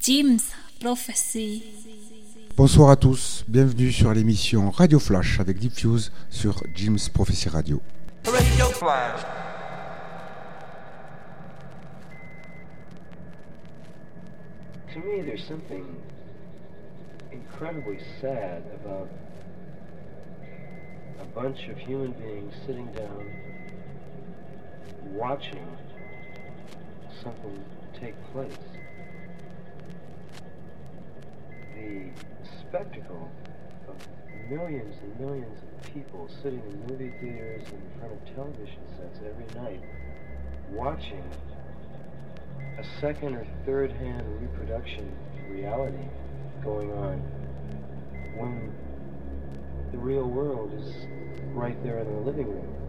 Jim's Prophecy. Bonsoir à tous, bienvenue sur l'émission Radio Flash avec Diffuse sur Jim's Prophecy Radio. Radio Flash. To me, there's something incredibly sad about a bunch of human beings sitting down watching something take place. The spectacle of millions and millions of people sitting in movie theaters and in front of television sets every night watching a second or third hand reproduction of reality going on when the real world is right there in the living room.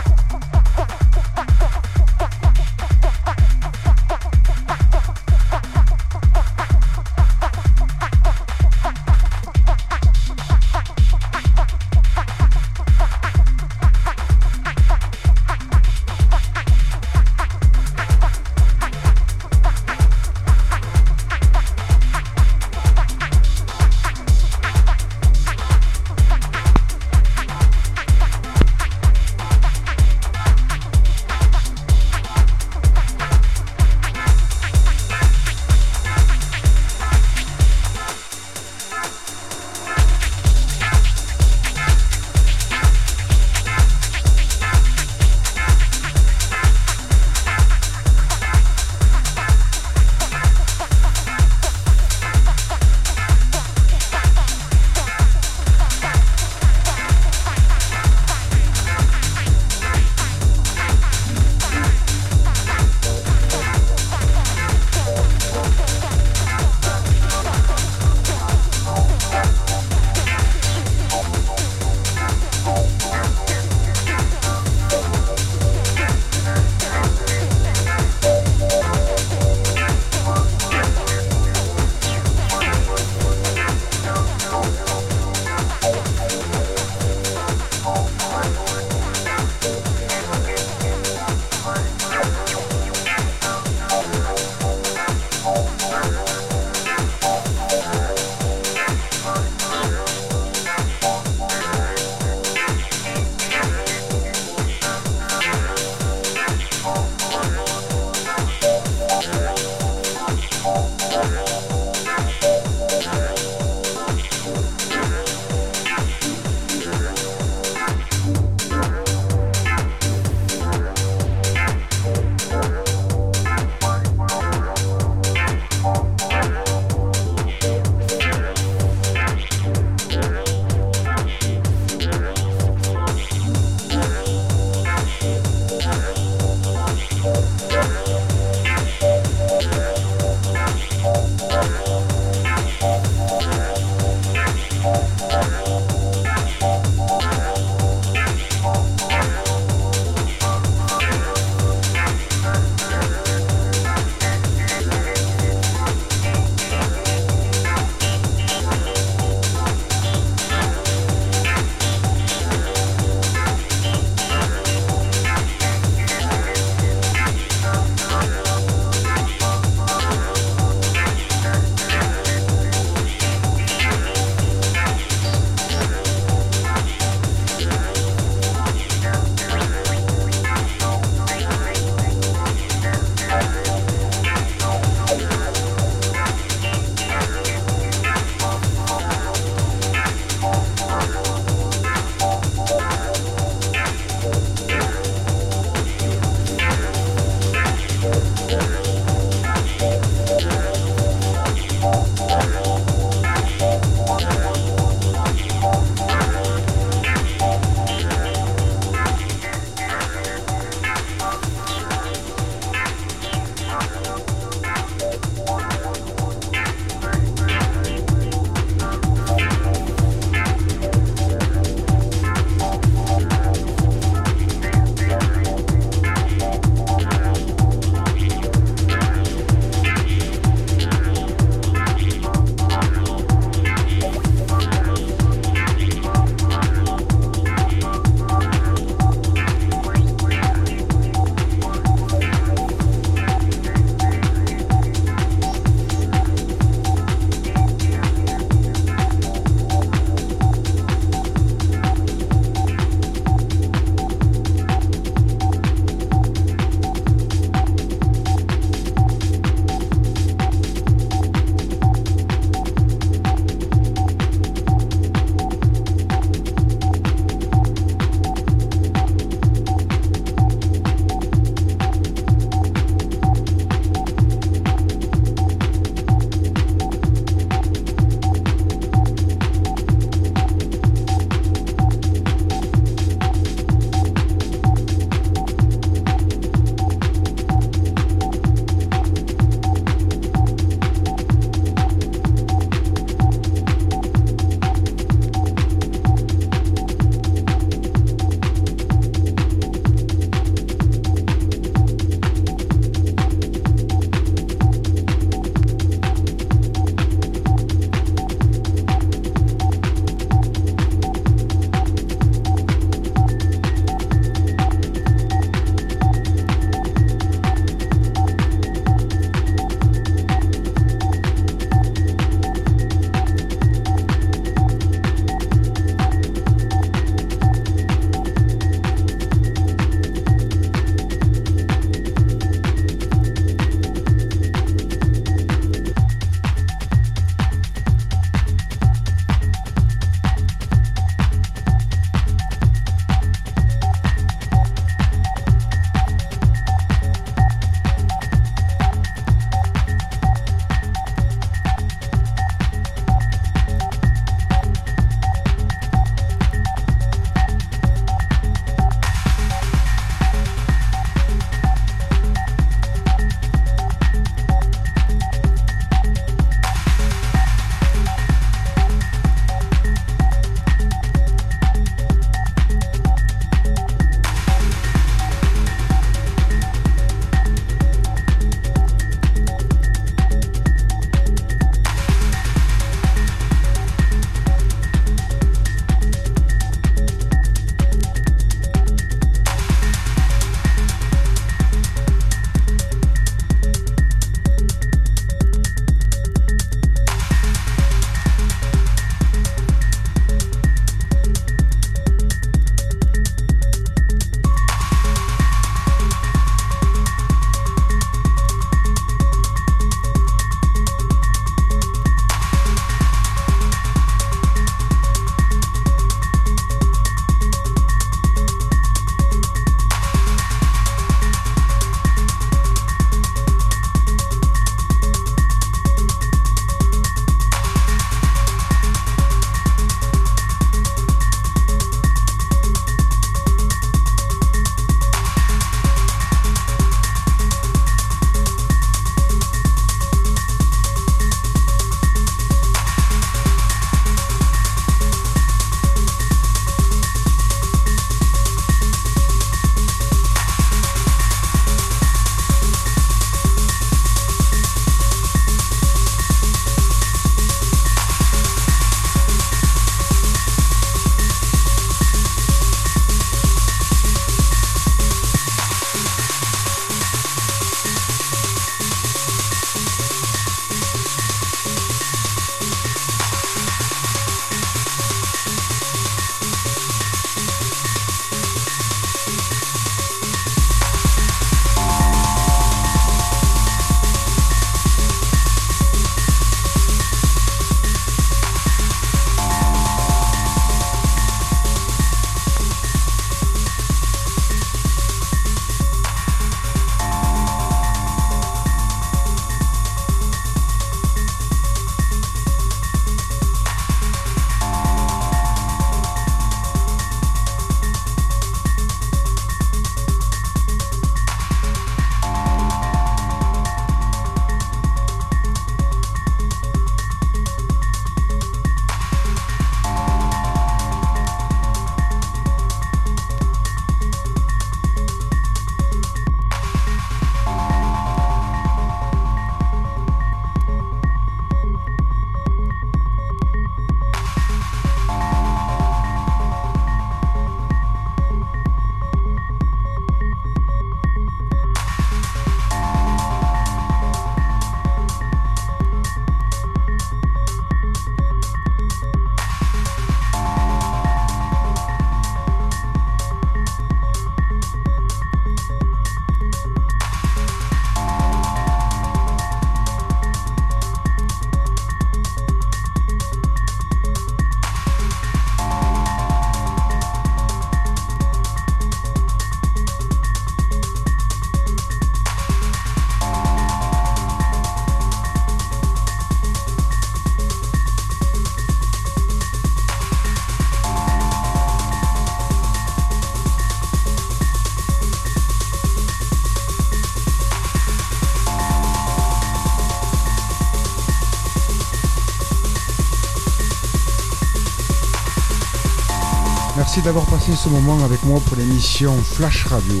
Merci d'avoir passé ce moment avec moi pour l'émission Flash Radio.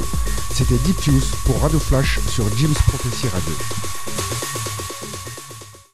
C'était Deep Fuse pour Radio Flash sur Jim's Prophecy Radio.